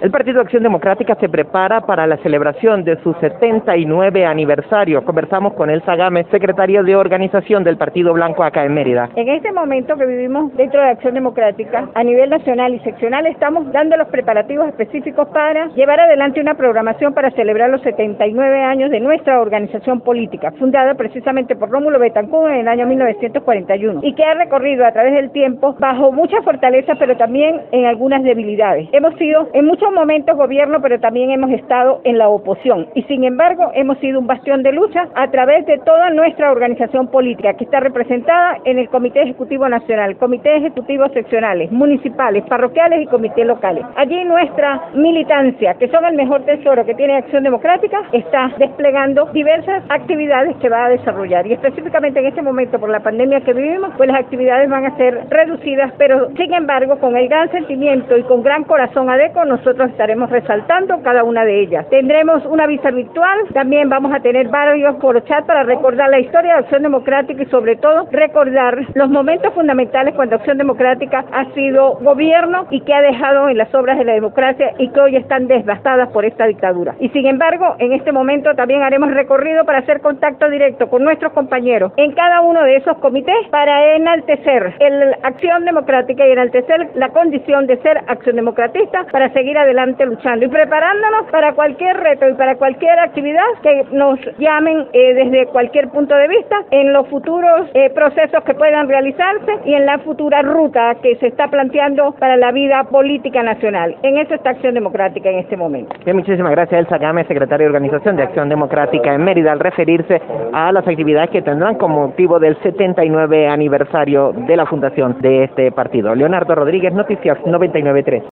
El Partido Acción Democrática se prepara para la celebración de su 79 aniversario. Conversamos con Elsa Gámez, secretaria de organización del Partido Blanco acá en Mérida. En este momento que vivimos dentro de Acción Democrática, a nivel nacional y seccional, estamos dando los preparativos específicos para llevar adelante una programación para celebrar los 79 años de nuestra organización política, fundada precisamente por Rómulo Betancourt en el año 1941 y que ha recorrido a través del tiempo bajo mucha fortaleza, pero también en algunas debilidades. Hemos sido en muchos momentos gobierno, pero también hemos estado en la oposición. Y sin embargo, hemos sido un bastión de lucha a través de toda nuestra organización política, que está representada en el Comité Ejecutivo Nacional, Comité Ejecutivos Seccionales, municipales, parroquiales y comités locales. Allí nuestra militancia, que son el mejor tesoro que tiene Acción Democrática, está desplegando diversas actividades que va a desarrollar. Y específicamente en este momento, por la pandemia que vivimos, pues las actividades van a ser reducidas, pero sin embargo, con el gran sentimiento y con gran corazón adeco, nosotros estaremos resaltando cada una de ellas. Tendremos una vista virtual, también vamos a tener varios por chat para recordar la historia de Acción Democrática y sobre todo recordar los momentos fundamentales cuando Acción Democrática ha sido gobierno y que ha dejado en las obras de la democracia y que hoy están devastadas por esta dictadura. Y sin embargo, en este momento también haremos recorrido para hacer contacto directo con nuestros compañeros en cada uno de esos comités para enaltecer la acción democrática y enaltecer la condición de ser acción democratista para seguir adelante luchando y preparándonos para cualquier reto y para cualquier actividad que nos llamen eh, desde cualquier punto de vista en los futuros eh, procesos que puedan realizarse y en la futura ruta que se está planteando para la vida política nacional. En eso está Acción Democrática en este momento. Bien, muchísimas gracias, Elsa Gámez, secretaria de Organización de Acción Democrática en Mérida, al referirse a las actividades que tendrán como motivo del 79 aniversario de la fundación de este partido. Leonardo Rodríguez, Noticias 993.